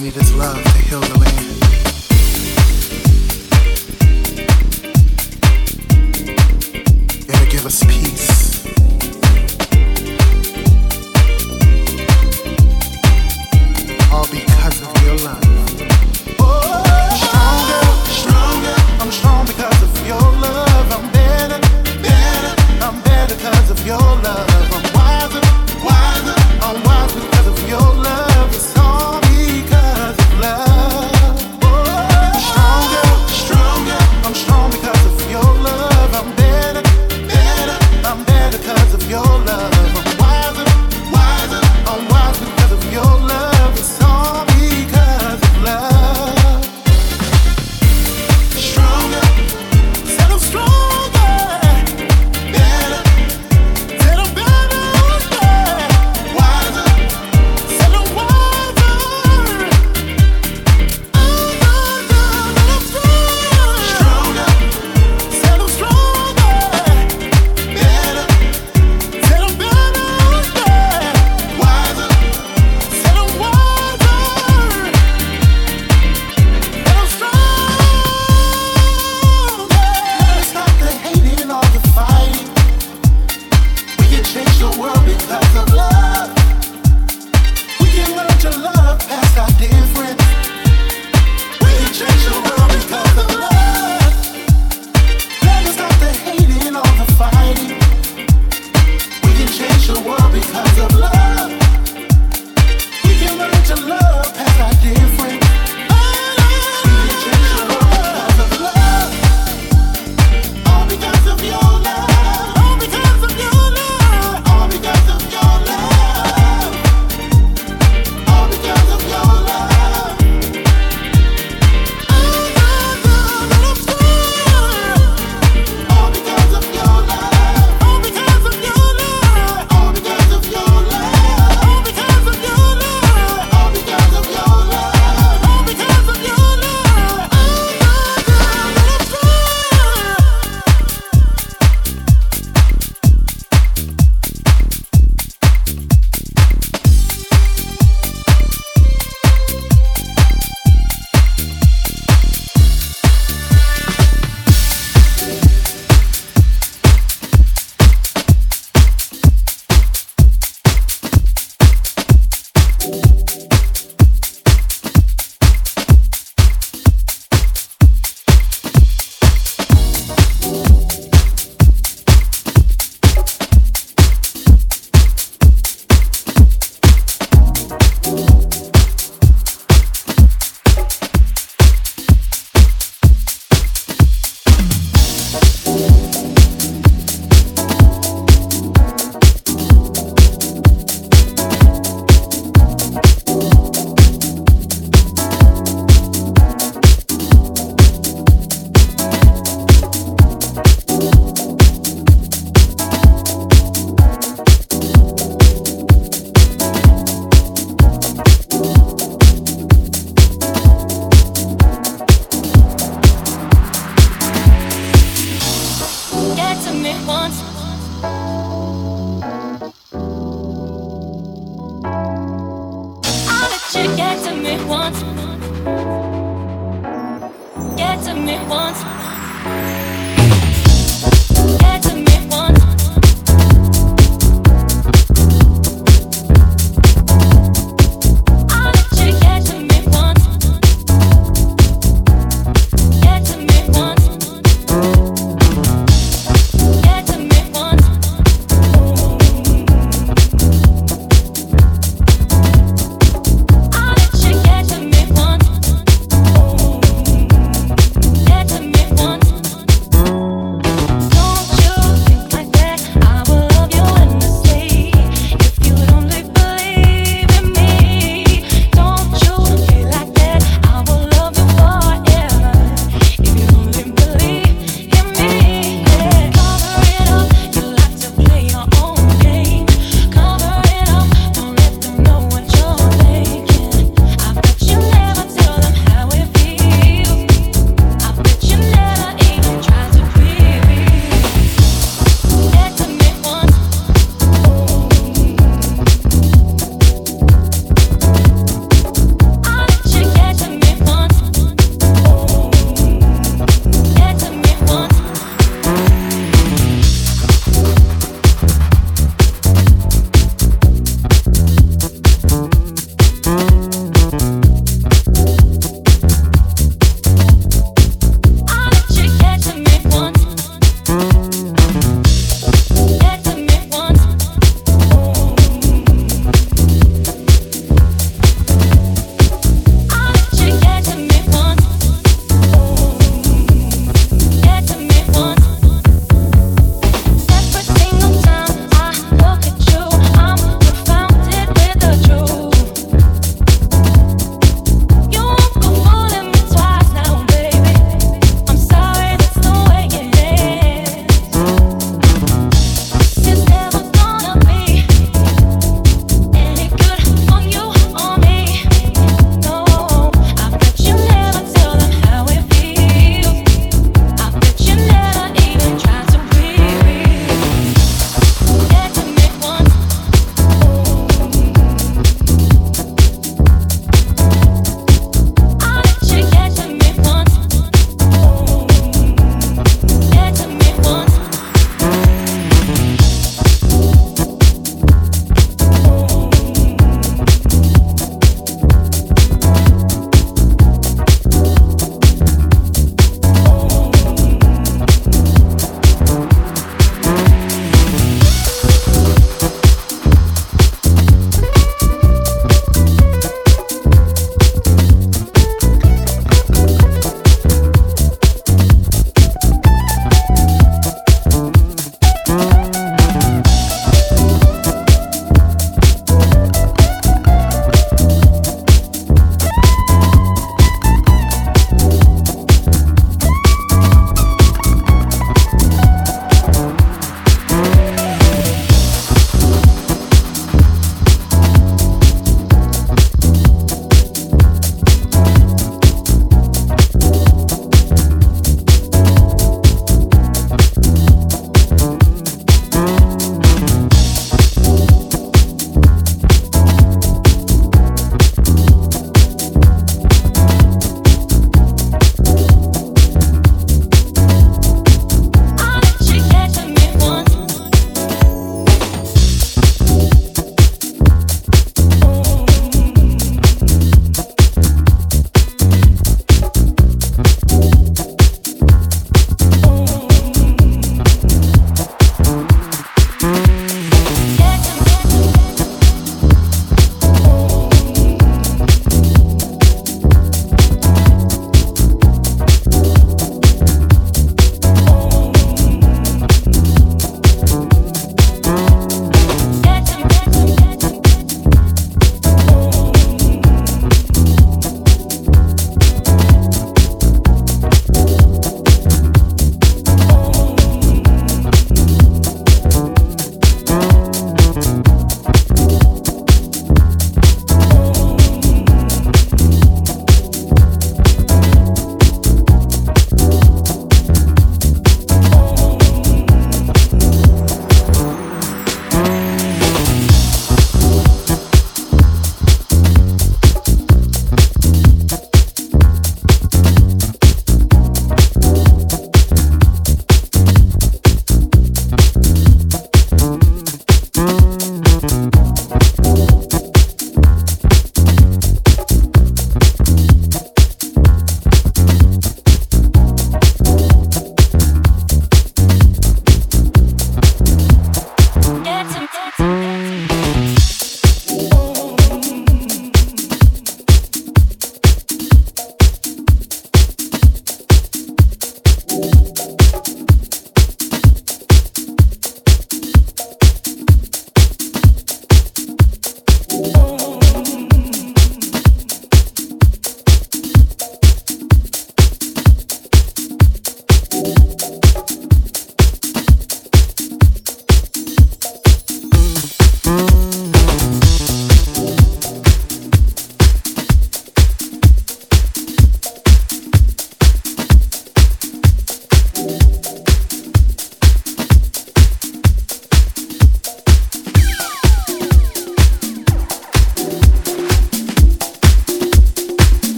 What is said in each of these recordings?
need is love to heal the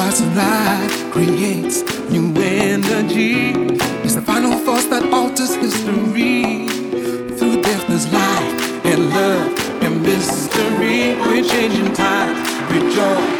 sparks of creates new energy. It's the final force that alters history. Through death, there's life and love and mystery. We're changing times. Rejoice.